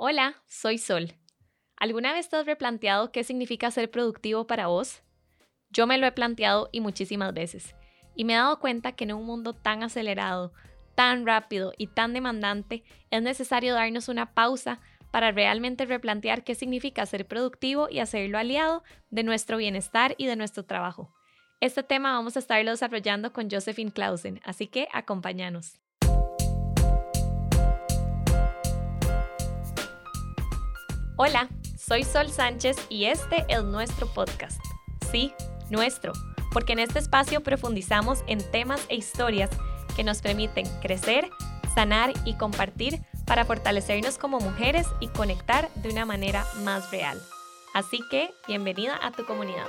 Hola, soy Sol. ¿Alguna vez te has replanteado qué significa ser productivo para vos? Yo me lo he planteado y muchísimas veces, y me he dado cuenta que en un mundo tan acelerado, tan rápido y tan demandante, es necesario darnos una pausa para realmente replantear qué significa ser productivo y hacerlo aliado de nuestro bienestar y de nuestro trabajo. Este tema vamos a estarlo desarrollando con Josephine Clausen, así que acompáñanos. Hola, soy Sol Sánchez y este es nuestro podcast. Sí, nuestro, porque en este espacio profundizamos en temas e historias que nos permiten crecer, sanar y compartir para fortalecernos como mujeres y conectar de una manera más real. Así que, bienvenida a tu comunidad.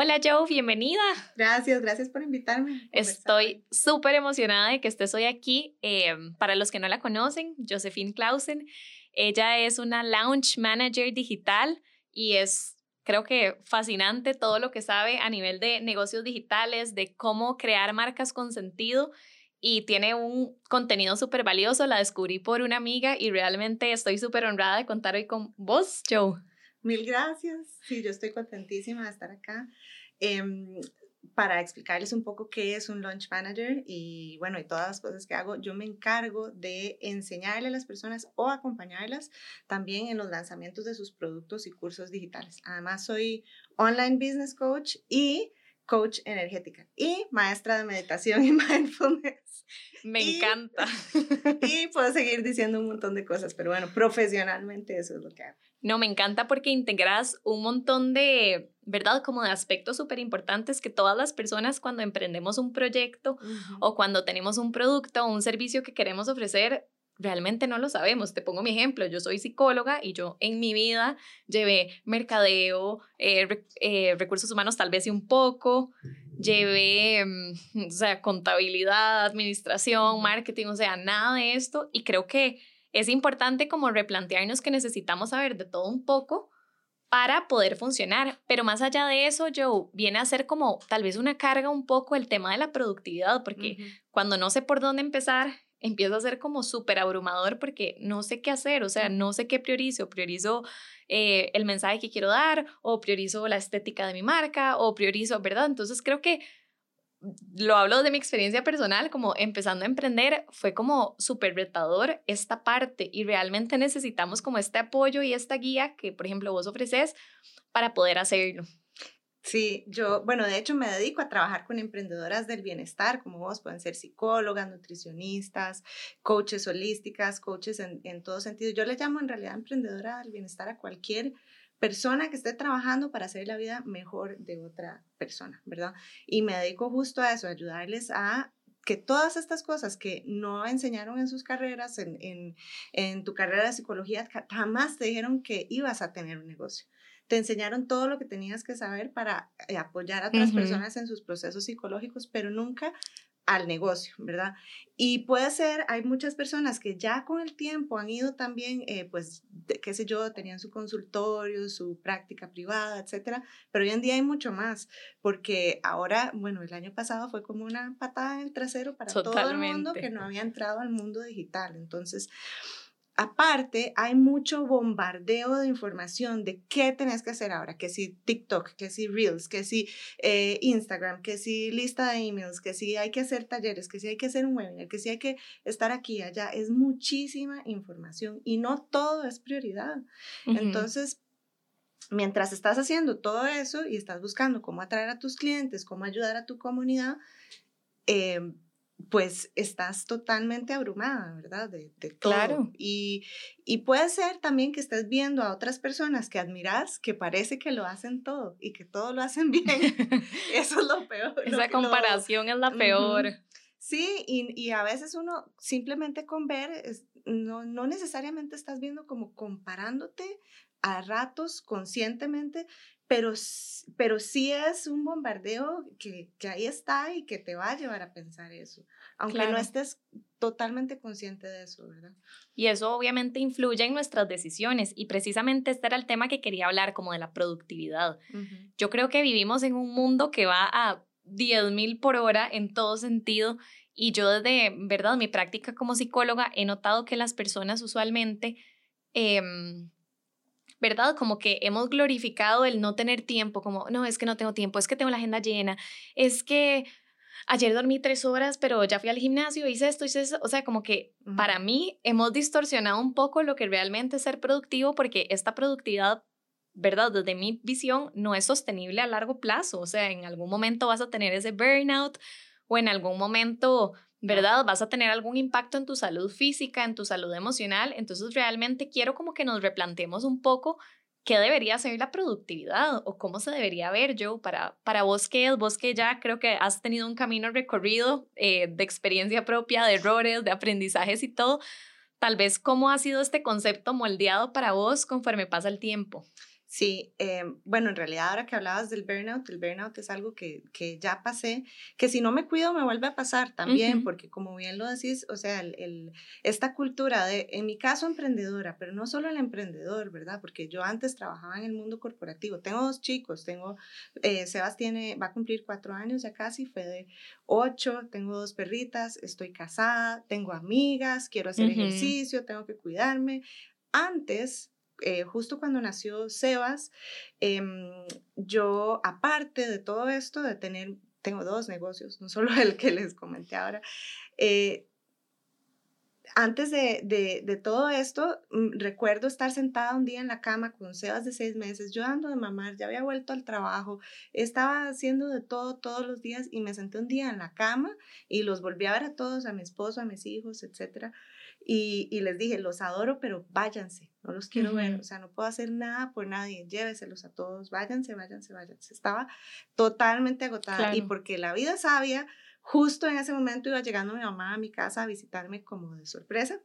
Hola Joe, bienvenida. Gracias, gracias por invitarme. Estoy súper emocionada de que estés hoy aquí. Eh, para los que no la conocen, Josephine Clausen, ella es una launch manager digital y es, creo que, fascinante todo lo que sabe a nivel de negocios digitales, de cómo crear marcas con sentido y tiene un contenido súper valioso. La descubrí por una amiga y realmente estoy súper honrada de contar hoy con vos, Joe. Mil gracias. Sí, yo estoy contentísima de estar acá. Em, para explicarles un poco qué es un launch manager y bueno, y todas las cosas que hago, yo me encargo de enseñarle a las personas o acompañarlas también en los lanzamientos de sus productos y cursos digitales. Además, soy online business coach y coach energética y maestra de meditación y mindfulness. Me encanta. Y puedo seguir diciendo un montón de cosas, pero bueno, profesionalmente eso es lo que hago. No, me encanta porque integras un montón de, ¿verdad? Como de aspectos súper importantes que todas las personas cuando emprendemos un proyecto o cuando tenemos un producto o un servicio que queremos ofrecer, realmente no lo sabemos. Te pongo mi ejemplo, yo soy psicóloga y yo en mi vida llevé mercadeo, eh, eh, recursos humanos tal vez y un poco, llevé, mm, o sea, contabilidad, administración, marketing, o sea, nada de esto y creo que es importante como replantearnos que necesitamos saber de todo un poco para poder funcionar. Pero más allá de eso, yo viene a ser como tal vez una carga un poco el tema de la productividad, porque cuando no sé por dónde empezar, empiezo a ser como súper abrumador porque no sé qué hacer, o sea, no sé qué priorizo, priorizo eh, el mensaje que quiero dar o priorizo la estética de mi marca o priorizo, ¿verdad? Entonces creo que lo hablo de mi experiencia personal, como empezando a emprender, fue como súper retador esta parte y realmente necesitamos como este apoyo y esta guía que, por ejemplo, vos ofreces para poder hacerlo. Sí, yo, bueno, de hecho me dedico a trabajar con emprendedoras del bienestar, como vos, pueden ser psicólogas, nutricionistas, coaches holísticas, coaches en, en todo sentido. Yo le llamo en realidad emprendedora del bienestar a cualquier persona que esté trabajando para hacer la vida mejor de otra persona, ¿verdad? Y me dedico justo a eso, a ayudarles a que todas estas cosas que no enseñaron en sus carreras, en, en, en tu carrera de psicología, jamás te dijeron que ibas a tener un negocio te enseñaron todo lo que tenías que saber para eh, apoyar a otras personas en sus procesos psicológicos, pero nunca al negocio, ¿verdad? Y puede ser, hay muchas personas que ya con el tiempo han ido también, eh, pues, qué sé yo, tenían su consultorio, su práctica privada, etcétera, pero hoy en día hay mucho más, porque ahora, bueno, el año pasado fue como una patada en el trasero para todo el mundo que no había entrado al mundo digital. Entonces, aparte, hay mucho bombardeo de información de qué tenés que hacer ahora, que si TikTok, que si Reels, que si eh, Instagram, que si lista de emails, que si hay que hacer talleres, que si hay que hacer un webinar, que si hay que estar aquí y allá. Es muchísima información y no todo es prioridad. Entonces, mientras estás haciendo todo eso y estás buscando cómo atraer a tus clientes, cómo ayudar a tu comunidad, eh, pues estás totalmente abrumada, ¿verdad? De, todo. Claro. Y, y, puede ser también que estés viendo a otras personas que admiras que parece que lo hacen todo y que todo lo hacen bien. Eso es lo peor. Esa comparación es la peor. Sí, y, y, a veces uno simplemente con ver, no, no necesariamente estás viendo como comparándote a ratos conscientemente, pero, pero sí es un bombardeo que, que, ahí está y que te va a llevar a pensar eso, aunque no estés totalmente consciente de eso, ¿verdad? Y eso obviamente influye en nuestras decisiones y precisamente este era el tema que quería hablar, como de la productividad. Yo creo que vivimos en un mundo que va a 10.000 por hora en todo sentido Y yo desde, ¿verdad? Mi práctica como psicóloga he notado que las personas usualmente, em, ¿verdad? Como que hemos glorificado el no tener tiempo, como, no, es que no tengo tiempo, es que tengo la agenda llena, es que ayer dormí tres horas, pero ya fui al gimnasio, hice esto, hice eso. O sea, como que para mí hemos distorsionado un poco lo que realmente es ser productivo, porque esta productividad, ¿verdad? Desde mi visión, no es sostenible a largo plazo. O sea, en algún momento vas a tener ese burnout o en algún momento, ¿verdad? Vas a tener algún impacto en tu salud física, en tu salud emocional. Entonces, realmente quiero como que nos replanteemos un poco qué debería ser la productividad o cómo se debería ver, Joe, para, para vos que es, vos que ya creo que has tenido un camino recorrido eh, de experiencia propia, de errores, de aprendizajes y todo, tal vez cómo ha sido este concepto moldeado para vos conforme pasa el tiempo. Sí, eh, bueno, en realidad ahora que hablabas del burnout, el burnout es algo que, que, ya pasé, que si no me cuido me vuelve a pasar también, porque como bien lo decís, o sea, el, esta cultura de, en mi caso, emprendedora, pero no solo el emprendedor, ¿verdad? Porque yo antes trabajaba en el mundo corporativo, tengo dos chicos, tengo, eh, Sebas tiene, va a cumplir cuatro años ya casi, fue de ocho, tengo dos perritas, estoy casada, tengo amigas, quiero hacer ejercicio, tengo que cuidarme. Antes eh, justo cuando nació Sebas, em, yo, aparte de todo esto, de tener, tengo dos negocios, no solo el que les comenté ahora, eh, antes de, de, todo esto, mm, recuerdo estar sentada un día en la cama con Sebas de seis meses, yo dando de mamar, ya había vuelto al trabajo, estaba haciendo de todo todos los días y me senté un día en la cama y los volví a ver a todos, a mi esposo, a mis hijos, etcétera. Y, y, les dije, los adoro, pero váyanse, no los quiero ver, o sea, no puedo hacer nada por nadie, lléveselos a todos, váyanse, váyanse, váyanse. Estaba totalmente agotada y porque la vida sabia, justo en ese momento iba llegando mi mamá a mi casa a visitarme como de sorpresa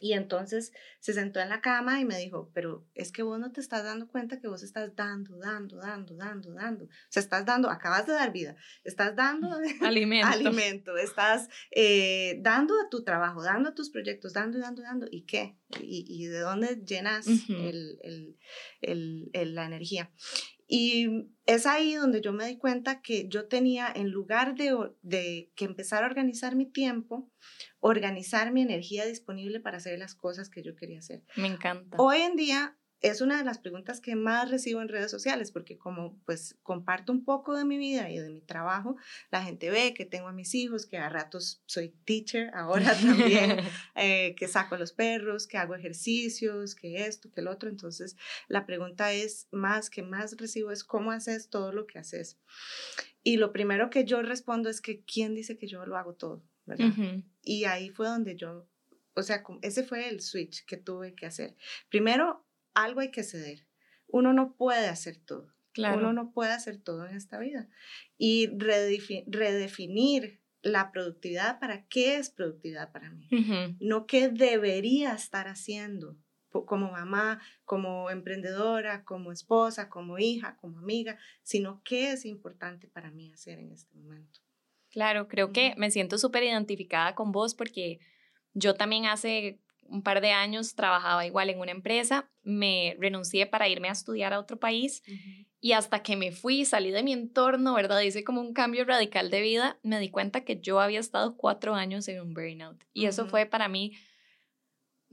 y entonces se sentó en la cama y me dijo, pero es que vos no te estás dando cuenta que vos estás dando, dando, dando, dando, dando. O sea, estás dando, acabas de dar vida, estás dando alimento, alimento estás eh, dando a tu trabajo, dando a tus proyectos, dando, dando, dando. ¿Y qué? ¿Y, y de dónde llenas el, el, el, la energía? Y es ahí donde yo me di cuenta que yo tenía, en lugar de, de que empezar a organizar mi tiempo, organizar mi energía disponible para hacer las cosas que yo quería hacer. Me encanta. Hoy en día es una de las preguntas que más recibo en redes sociales, porque como pues comparto un poco de mi vida y de mi trabajo, la gente ve que tengo a mis hijos, que a ratos soy teacher, ahora también, eh, que saco a los perros, que hago ejercicios, que esto, que el otro. Entonces, la pregunta es más que más recibo es cómo haces todo lo que haces. Y lo primero que yo respondo es que ¿quién dice que yo lo hago todo? ¿verdad? Y ahí fue donde yo, o sea, ese fue el switch que tuve que hacer. Primero, algo hay que ceder. Uno no puede hacer todo. Claro. Uno no puede hacer todo en esta vida. Y redefinir la productividad para qué es productividad para mí. No qué debería estar haciendo como mamá, como emprendedora, como esposa, como hija, como amiga, sino qué es importante para mí hacer en este momento. Claro, creo que me siento súper identificada con vos porque yo también hace un par de años trabajaba igual en una empresa, me renuncié para irme a estudiar a otro país y hasta que me fui, salí de mi entorno, ¿verdad? Hice como un cambio radical de vida, me di cuenta que yo había estado cuatro años en un burnout y eso fue para mí,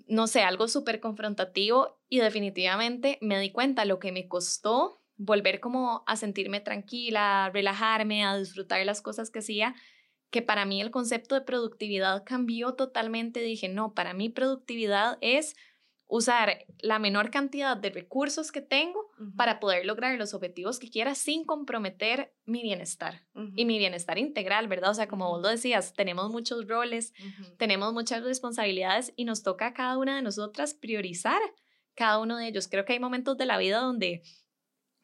no sé, algo súper confrontativo y definitivamente me di cuenta lo que me costó volver como a sentirme tranquila, a relajarme, a disfrutar las cosas que hacía que para mí el concepto de productividad cambió totalmente. Dije, no, para mí productividad es usar la menor cantidad de recursos que tengo para poder lograr los objetivos que quiera sin comprometer mi bienestar y mi bienestar integral, ¿verdad? O sea, como vos lo decías, tenemos muchos roles, tenemos muchas responsabilidades y nos toca a cada una de nosotras priorizar cada uno de ellos. Creo que hay momentos de la vida donde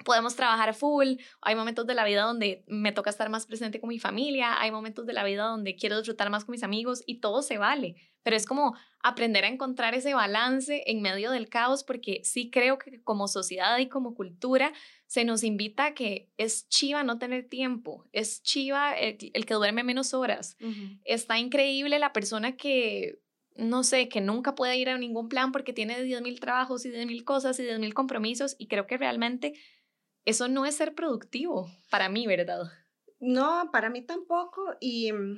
podemos trabajar full, hay momentos de la vida donde me toca estar más presente con mi familia, hay momentos de la vida donde quiero disfrutar más con mis amigos y todo se vale, pero es como aprender a encontrar ese balance en medio del caos porque sí creo que como sociedad y como cultura se nos invita a que es chiva no tener tiempo, es chiva el, que duerme menos horas, está increíble la persona que no sé, que nunca puede ir a ningún plan porque tiene 10.000 trabajos y 10.000 cosas y 10.000 compromisos y creo que realmente eso no es ser productivo para mí, ¿verdad? No, para mí tampoco. Y, mm,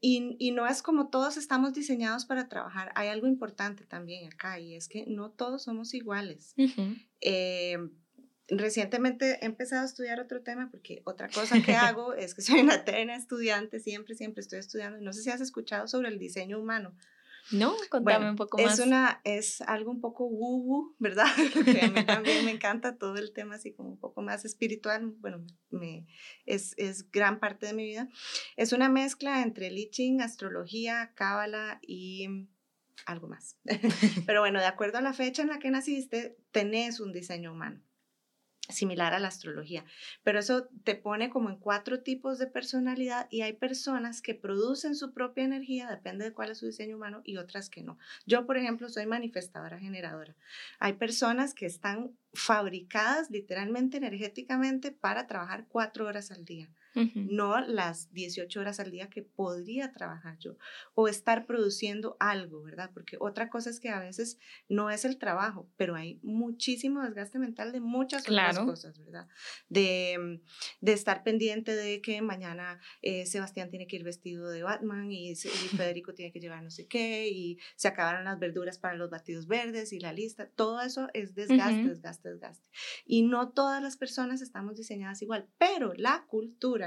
y, y, no es como todos estamos diseñados para trabajar. Hay algo importante también acá y es que no todos somos iguales. eh, recientemente he empezado a estudiar otro tema porque otra cosa que hago es que soy una eterna estudiante, siempre, siempre estoy estudiando. No sé si has escuchado sobre el diseño humano. No, contame un poco más. Es, una, es algo un poco woo-woo, ¿verdad? a mí también me encanta todo el tema así como un poco más espiritual. Bueno, me, es, es gran parte de mi vida. Es una mezcla entre liching, astrología, cábala y algo más. Pero bueno, de acuerdo a la fecha en la que naciste, tenés un diseño humano similar a la astrología, pero eso te pone como en cuatro tipos de personalidad y hay personas que producen su propia energía, depende de cuál es su diseño humano, y otras que no. Yo, por ejemplo, soy manifestadora generadora. Hay personas que están fabricadas literalmente energéticamente para trabajar cuatro horas al día no las 18 horas al día que podría trabajar yo o estar produciendo algo, ¿verdad? Porque otra cosa es que a veces no es el trabajo, pero hay muchísimo desgaste mental de muchas otras cosas, ¿verdad? De, mm, de, estar pendiente de que mañana eh, Sebastián tiene que ir vestido de Batman y, y Federico tiene que llevar no sé qué y se acabaron las verduras para los batidos verdes y la lista, todo eso es desgaste, desgaste, desgaste. Y no todas las personas estamos diseñadas igual, pero la cultura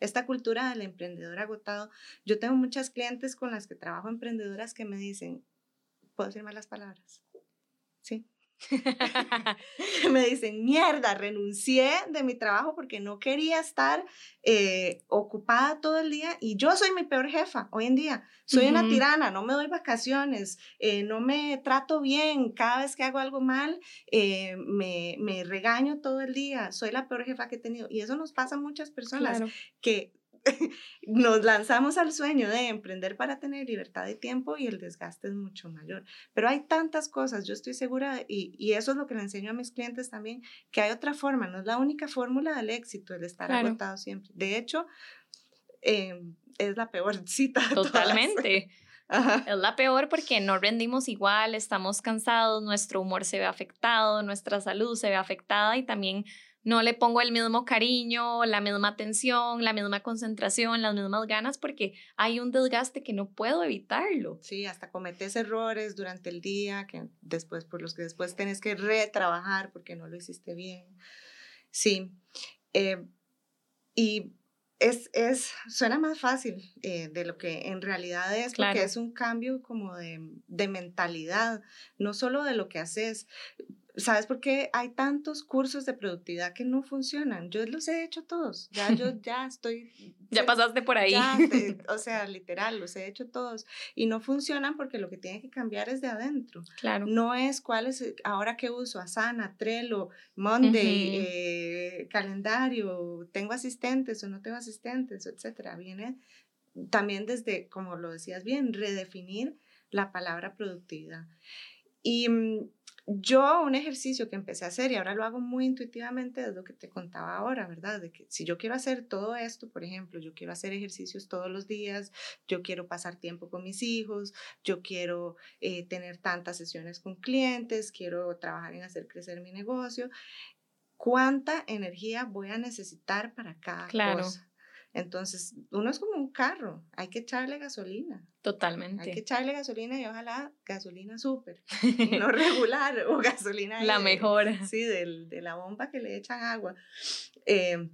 esta cultura del emprendedor agotado. Yo tengo muchas clientes con las que trabajo emprendedoras que me dicen, ¿puedo decir malas palabras? Sí. me dicen, mierda, renuncié de mi trabajo porque no quería estar eh, ocupada todo el día y yo soy mi peor jefa hoy en día. Soy una tirana, no me doy vacaciones, eh, no me trato bien, cada vez que hago algo mal eh, me, me, regaño todo el día, soy la peor jefa que he tenido. Y eso nos pasa a muchas personas que nos lanzamos al sueño de emprender para tener libertad de tiempo y el desgaste es mucho mayor. Pero hay tantas cosas, yo estoy segura, y, y eso es lo que le enseño a mis clientes también, que hay otra forma, no es la única fórmula del éxito el estar agotado siempre. De hecho, em, es la peor cita. Totalmente. Es la peor porque no rendimos igual, estamos cansados, nuestro humor se ve afectado, nuestra salud se ve afectada y también no le pongo el mismo cariño, la misma atención, la misma concentración, las mismas ganas, porque hay un desgaste que no puedo evitarlo. Sí, hasta cometes errores durante el día, que después, por los que después tienes que retrabajar porque no lo hiciste bien. Sí. Eh, y es, es, suena más fácil eh, de lo que en realidad es, porque es un cambio como de, de mentalidad, no solo de lo que haces. ¿Sabes por qué hay tantos cursos de productividad que no funcionan? Yo los he hecho todos, ya yo ya estoy... ya pasaste por ahí. o sea, literal, los he hecho todos y no funcionan porque lo que tiene que cambiar es de adentro. Claro. No es cuál es, ahora que uso Asana, Trello, Monday, eh, calendario, tengo asistentes o no tengo asistentes, etcétera. Viene también desde, como lo decías bien, redefinir la palabra productividad. Y mm, yo un ejercicio que empecé a hacer y ahora lo hago muy intuitivamente es lo que te contaba ahora, ¿verdad? De que si yo quiero hacer todo esto, por ejemplo, yo quiero hacer ejercicios todos los días, yo quiero pasar tiempo con mis hijos, yo quiero eh, tener tantas sesiones con clientes, quiero trabajar en hacer crecer mi negocio, ¿cuánta energía voy a necesitar para cada claro. cosa? Entonces, uno es como un carro, hay que echarle gasolina. Totalmente. Hay que echarle gasolina y ojalá gasolina súper, no regular o gasolina. La mejor. Sí, de la bomba que le echan agua. Eh,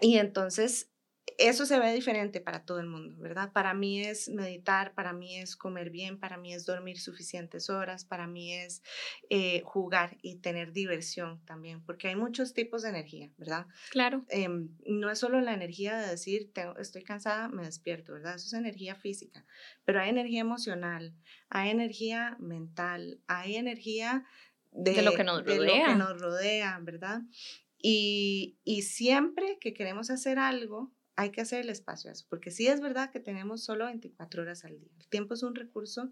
y entonces eso se ve diferente para todo el mundo, ¿verdad? Para mí es meditar, para mí es comer bien, para mí es dormir suficientes horas, para mí es eh, jugar y tener diversión también, porque hay muchos tipos de energía, ¿verdad? Claro. Em, no es solo la energía de decir, estoy cansada, me despierto, ¿verdad? Eso es energía física, pero hay energía emocional, hay energía mental, hay energía de, lo que nos rodea. De lo que nos rodea, ¿verdad? Y, y siempre que queremos hacer algo, hay que hacer el espacio a eso, porque sí es verdad que tenemos solo 24 horas al día. El tiempo es un recurso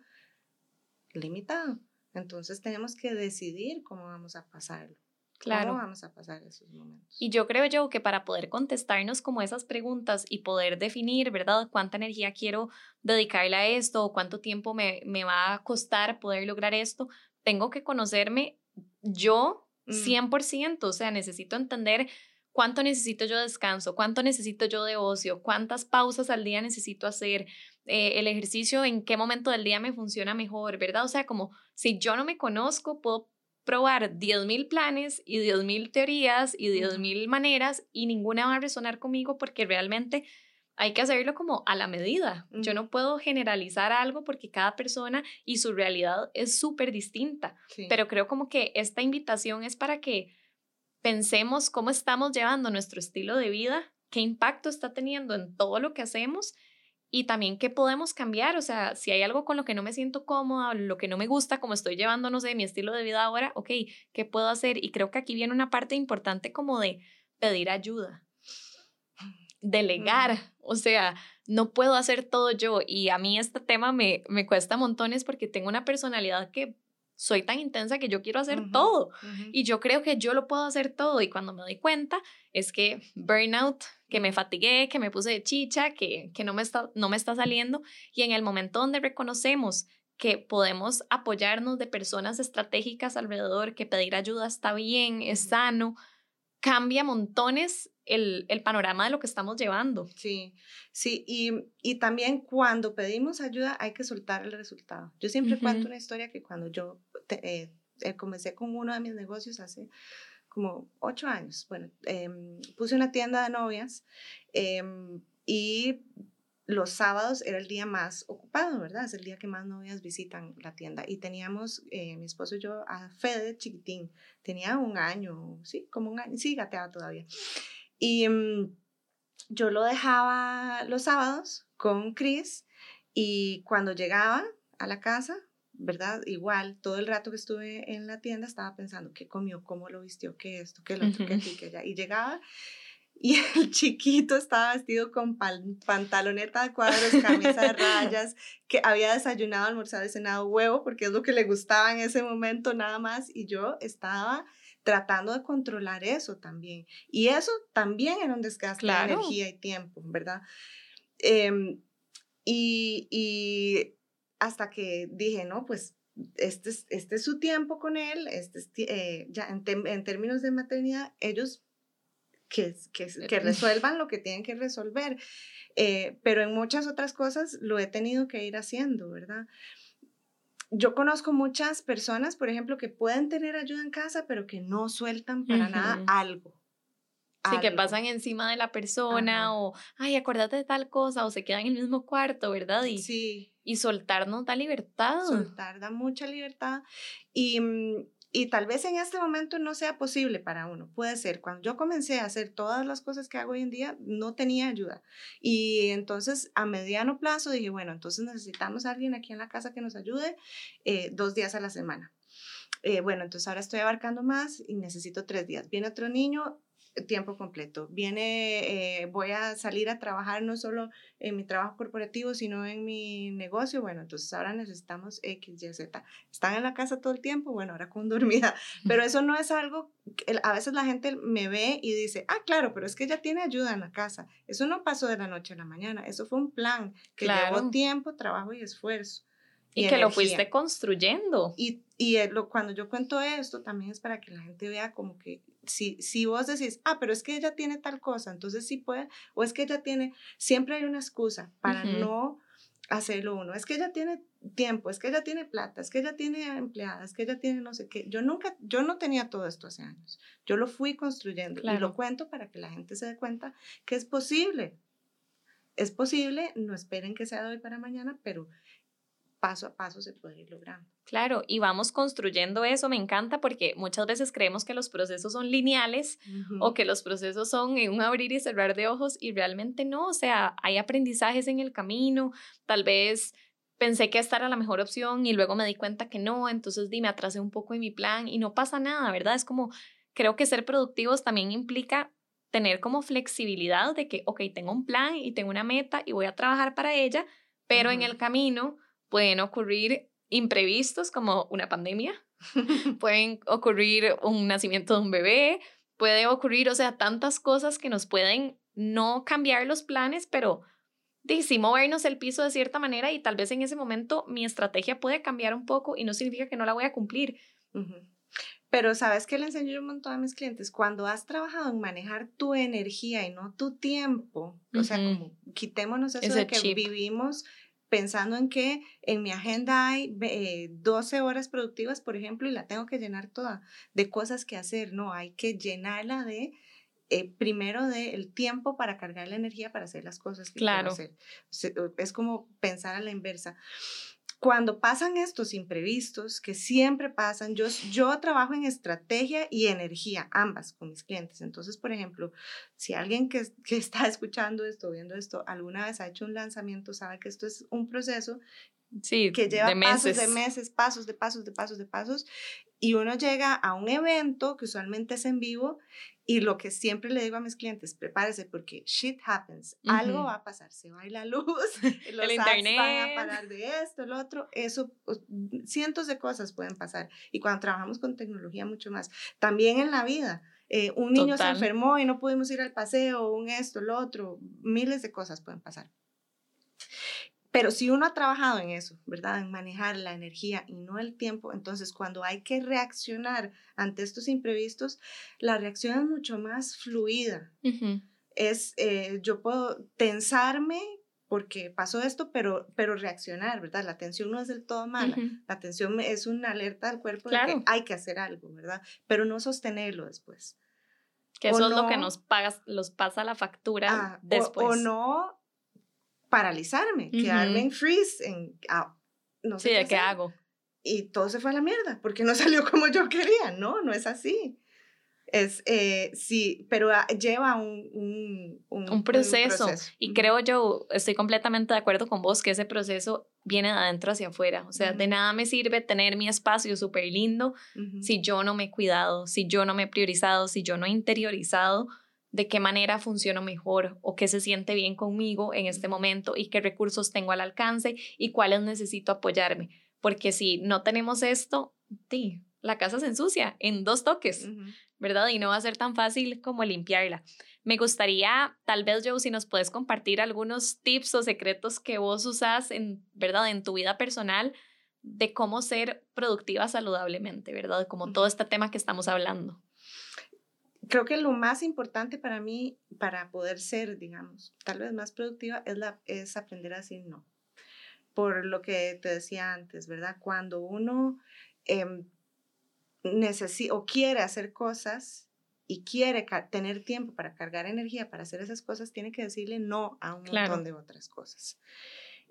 limitado, entonces tenemos que decidir cómo vamos a pasarlo. Claro. ¿Cómo vamos a pasar esos momentos? Y yo creo yo que para poder contestarnos como esas preguntas y poder definir, ¿verdad? ¿Cuánta energía quiero dedicarle a esto o cuánto tiempo me, me va a costar poder lograr esto? Tengo que conocerme yo 100%, mm. o sea, necesito entender cuánto necesito yo de descanso, cuánto necesito yo de ocio, cuántas pausas al día necesito hacer, eh, el ejercicio en qué momento del día me funciona mejor, ¿verdad? O sea, como si yo no me conozco, puedo probar 10.000 planes y 10.000 teorías y 10.000 maneras y ninguna va a resonar conmigo porque realmente hay que hacerlo como a la medida. Yo no puedo generalizar algo porque cada persona y su realidad es súper distinta, pero creo como que esta invitación es para que pensemos cómo estamos llevando nuestro estilo de vida, qué impacto está teniendo en todo lo que hacemos y también qué podemos cambiar, o sea, si hay algo con lo que no me siento cómoda, lo que no me gusta, como estoy llevando, no sé, mi estilo de vida ahora, ok, ¿qué puedo hacer? Y creo que aquí viene una parte importante como de pedir ayuda, delegar, o sea, no puedo hacer todo yo. Y a mí este tema me, me cuesta montones porque tengo una personalidad que soy tan intensa que yo quiero hacer todo. y yo creo que yo lo puedo hacer todo y cuando me doy cuenta es que burnout, que me fatigué, que me puse de chicha, que, que no, me está, no me está saliendo. Y en el momento donde reconocemos que podemos apoyarnos de personas estratégicas alrededor, que pedir ayuda está bien, es sano, cambia montones el, el, panorama de lo que estamos llevando. Sí, sí, y, y, también cuando pedimos ayuda hay que soltar el resultado. Yo siempre cuento una historia que cuando yo eh, eh, comencé con uno de mis negocios hace como ocho años, bueno, em, puse una tienda de novias em, y los sábados era el día más ocupado, ¿verdad? Es el día que más novias visitan la tienda. Y teníamos, eh, mi esposo y yo, a Fede chiquitín. Tenía un año, sí, como un año, sí, gateaba todavía. Y mm, yo lo dejaba los sábados con Chris y cuando llegaba a la casa, ¿verdad? Igual, todo el rato que estuve en la tienda estaba pensando qué comió, cómo lo vistió, qué esto, qué lo otro, qué aquí, qué allá. Y llegaba y el chiquito estaba vestido con pantaloneta de cuadros, camisa de rayas, que había desayunado, almorzado y cenado huevo, porque es lo que le gustaba en ese momento nada más, y yo estaba tratando de controlar eso también. Y eso también era un desgaste de energía y tiempo, ¿verdad? Em, y, y, hasta que dije, no, pues este es, este es su tiempo con él, este eh, ya en, en términos de maternidad, ellos que, que, que resuelvan lo que tienen que resolver. Eh, pero en muchas otras cosas lo he tenido que ir haciendo, ¿verdad? Yo conozco muchas personas, por ejemplo, que pueden tener ayuda en casa, pero que no sueltan para nada algo. Sí, que pasan encima de la persona o, ay, acuérdate de tal cosa, o se quedan en el mismo cuarto, ¿verdad? Y, sí. Y soltarnos da libertad. Soltar da mucha libertad. Y, mm, y tal vez en este momento no sea posible para uno. Puede ser, cuando yo comencé a hacer todas las cosas que hago hoy en día, no tenía ayuda. Y entonces a mediano plazo dije, bueno, entonces necesitamos a alguien aquí en la casa que nos ayude eh, dos días a la semana. Eh, bueno, entonces ahora estoy abarcando más y necesito tres días. Viene otro niño, tiempo completo. Viene, eh, voy a salir a trabajar no solo en mi trabajo corporativo, sino en mi negocio. Bueno, entonces ahora necesitamos X, Y, Z. ¿Están en la casa todo el tiempo? Bueno, ahora con dormida. Pero eso no es algo, a veces la gente me ve y dice, ah, claro, pero es que ella tiene ayuda en la casa. Eso no pasó de la noche a la mañana. Eso fue un plan que llevó tiempo, trabajo y esfuerzo. Y, que lo fuiste construyendo. Y, y lo, cuando yo cuento esto, también es para que la gente vea como que si, si vos decís, ah, pero es que ella tiene tal cosa, entonces sí puede, o es que ella tiene, siempre hay una excusa para no hacerlo uno. Es que ella tiene tiempo, es que ella tiene plata, es que ella tiene empleadas, es que ella tiene no sé qué. Yo nunca, yo no tenía todo esto hace años. Yo lo fui construyendo y lo cuento para que la gente se dé cuenta que es posible. Es posible, no esperen que sea de hoy para mañana, pero paso a paso se puede ir logrando. Claro, y vamos construyendo eso, me encanta porque muchas veces creemos que los procesos son lineales o que los procesos son en un abrir y cerrar de ojos y realmente no, o sea, hay aprendizajes en el camino, tal vez pensé que esta era la mejor opción y luego me di cuenta que no, entonces di, me atrasé un poco en mi plan y no pasa nada, ¿verdad? Es como, creo que ser productivos también implica tener como flexibilidad de que, ok, tengo un plan y tengo una meta y voy a trabajar para ella, pero en el camino pueden ocurrir imprevistos como una pandemia, pueden ocurrir un nacimiento de un bebé, puede ocurrir, o sea, tantas cosas que nos pueden no cambiar los planes, pero sí movernos el piso de cierta manera y tal vez en ese momento mi estrategia puede cambiar un poco y no significa que no la voy a cumplir. Pero sabes que le enseño yo un montón a mis clientes, cuando has trabajado en manejar tu energía y no tu tiempo, o sea, como quitémonos eso de que vivimos pensando en que en mi agenda hay 12 eh, horas productivas, por ejemplo, y la tengo que llenar toda de cosas que hacer. No, hay que llenarla de eh, primero del tiempo para cargar la energía para hacer las cosas que claro. quiero hacer. Es como pensar a la inversa cuando pasan estos imprevistos, que siempre pasan, yo, yo trabajo en estrategia y energía, ambas con mis clientes. Entonces, por ejemplo, si alguien que, que está escuchando esto, viendo esto, alguna vez ha hecho un lanzamiento, sabe que esto es un proceso sí, que lleva pasos de meses, pasos de pasos de pasos de pasos, y uno llega a un evento que usualmente es en vivo y lo que siempre le digo a mis clientes, prepárese porque shit happens, algo va a pasar, se va a ir la luz, los el internet van a parar de esto, el otro, eso, pues, cientos de cosas pueden pasar. Y cuando trabajamos con tecnología, mucho más. También en la vida. Eh, un niño se enfermó y no pudimos ir al paseo, un esto, el otro, miles de cosas pueden pasar. Pero si uno ha trabajado en eso, ¿verdad? En manejar la energía y no el tiempo, entonces cuando hay que reaccionar ante estos imprevistos, la reacción es mucho más fluida. Es, eh, yo puedo tensarme porque pasó esto, pero, pero reaccionar, ¿verdad? La tensión no es del todo mala. La tensión es una alerta al cuerpo de que hay que hacer algo, ¿verdad? Pero no sostenerlo después. Que eso es lo que nos paga, los pasa la factura ah, después. o no paralizarme, quedarme en freeze, en, ah, no sé. Sí, qué, hago? Y todo se fue a la mierda, porque no salió como yo quería, no, no es así. Es, eh, sí, pero ah, lleva un, un, un, proceso. Y creo yo, estoy completamente de acuerdo con vos que ese proceso viene de adentro hacia afuera. O sea, de nada me sirve tener mi espacio súper lindo si yo no me he cuidado, si yo no me he priorizado, si yo no he interiorizado de qué manera funciono mejor o qué se siente bien conmigo en este momento y qué recursos tengo al alcance y cuáles necesito apoyarme. Porque si no tenemos esto, sí, la casa se ensucia en dos toques, ¿verdad? Y no va a ser tan fácil como limpiarla. Me gustaría, tal vez, Joe, si nos puedes compartir algunos tips o secretos que vos usás en, ¿verdad? En tu vida personal de cómo ser productiva saludablemente, ¿verdad? Como todo este tema que estamos hablando creo que lo más importante para mí, para poder ser, digamos, tal vez más productiva, es, la, es aprender a decir no. Por lo que te decía antes, ¿verdad? Cuando uno eh, necesita o quiere hacer cosas y quiere tener tiempo para cargar energía para hacer esas cosas, tiene que decirle no a un montón de otras cosas.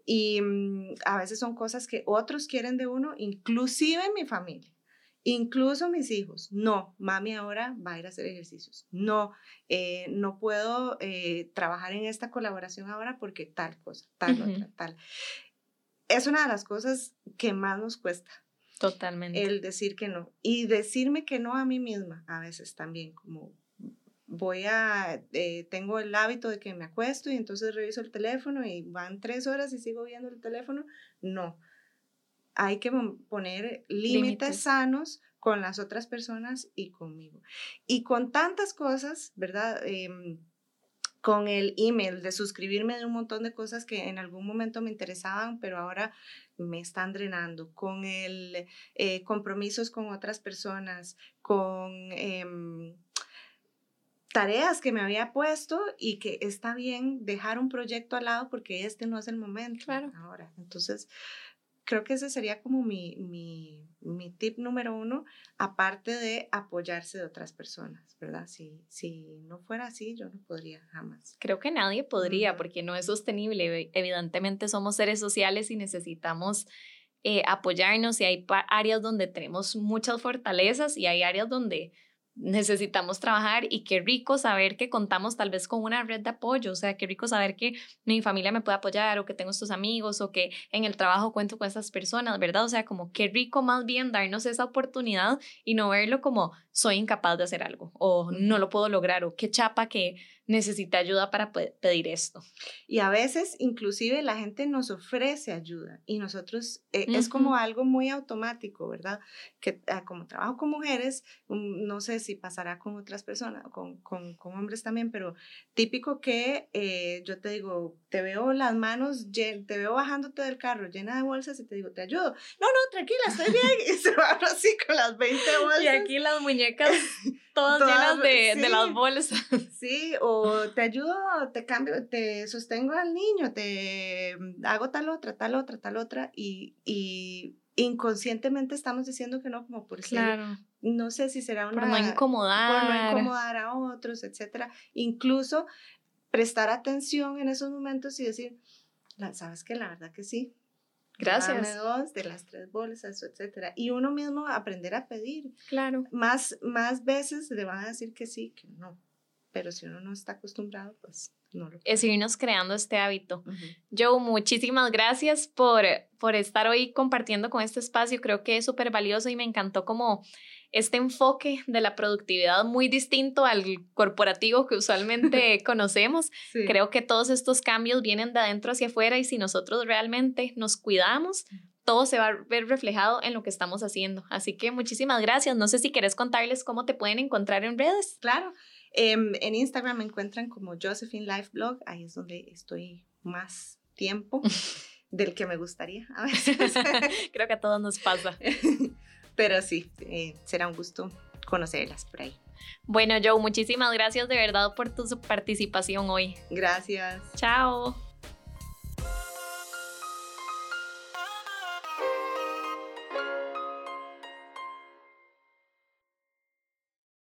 Y mm, a veces son cosas que otros quieren de uno, inclusive mi familia. Incluso mis hijos, no, mami ahora va a ir a hacer ejercicios. No, eh, no puedo eh, trabajar en esta colaboración ahora porque tal cosa, tal otra, tal. Es una de las cosas que más nos cuesta. Totalmente. El decir que no. Y decirme que no a mí misma a veces también, como voy a, eh, tengo el hábito de que me acuesto y entonces reviso el teléfono y van tres horas y sigo viendo el teléfono. No hay que poner límites sanos con las otras personas y conmigo. Y con tantas cosas, ¿verdad? Em, con el email, de suscribirme de un montón de cosas que en algún momento me interesaban, pero ahora me están drenando, con el eh, compromisos con otras personas, con em, tareas que me había puesto y que está bien dejar un proyecto al lado porque este no es el momento claro. ahora. Entonces, creo que ese sería como mi, mi, mi, tip número uno, aparte de apoyarse de otras personas, ¿verdad? Si, si no fuera así, yo no podría jamás. Creo que nadie podría porque no es sostenible. Evidentemente somos seres sociales y necesitamos eh, apoyarnos y hay áreas donde tenemos muchas fortalezas y hay áreas donde necesitamos trabajar y qué rico saber que contamos tal vez con una red de apoyo, o sea, qué rico saber que mi familia me puede apoyar o que tengo estos amigos o que en el trabajo cuento con estas personas, ¿verdad? O sea, como qué rico más bien darnos esa oportunidad y no verlo como soy incapaz de hacer algo o no lo puedo lograr o qué chapa que necesita ayuda para pedir esto. Y a veces inclusive la gente nos ofrece ayuda y nosotros eh, es como algo muy automático, ¿verdad? Que ah, como trabajo con mujeres, mm, no sé si pasará con otras personas, con, con, con hombres también, pero típico que eh, yo te digo, te veo las manos, te veo bajándote del carro llena de bolsas y te digo, te ayudo. No, no, tranquila, estoy bien. Y se va así con las 20 bolsas. Y aquí las muñecas todas, llenas de, de las bolsas. Sí, o te ayudo, te cambio, te sostengo al niño, te hago tal otra, tal otra, tal otra, y, y inconscientemente estamos diciendo que no, como por claro. no sé si será una... Por no incomodar. Por no incomodar a otros, etcétera. Incluso prestar atención en esos momentos y decir, sabes que la verdad que sí. Gracias. Dos de las tres bolsas, etcétera. Y uno mismo aprender a pedir. Claro. Más, más veces le van a decir que sí, que no pero si uno no está acostumbrado, pues no Es irnos creando este hábito. Joe, muchísimas gracias por, por estar hoy compartiendo con este espacio. Creo que es súper valioso y me encantó como este enfoque de la productividad muy distinto al corporativo que usualmente conocemos. Creo que todos estos cambios vienen de adentro hacia afuera y si nosotros realmente nos cuidamos, todo se va a ver reflejado en lo que estamos haciendo. Así que muchísimas gracias. No sé si quieres contarles cómo te pueden encontrar en redes. Claro, Em, en Instagram me encuentran como Josephine Life Blog, ahí es donde estoy más tiempo del que me gustaría a veces. Creo que a todos nos pasa. Pero sí, eh, será un gusto conocerlas por ahí. Bueno, Joe, muchísimas gracias de verdad por tu participación hoy. Gracias. Chao.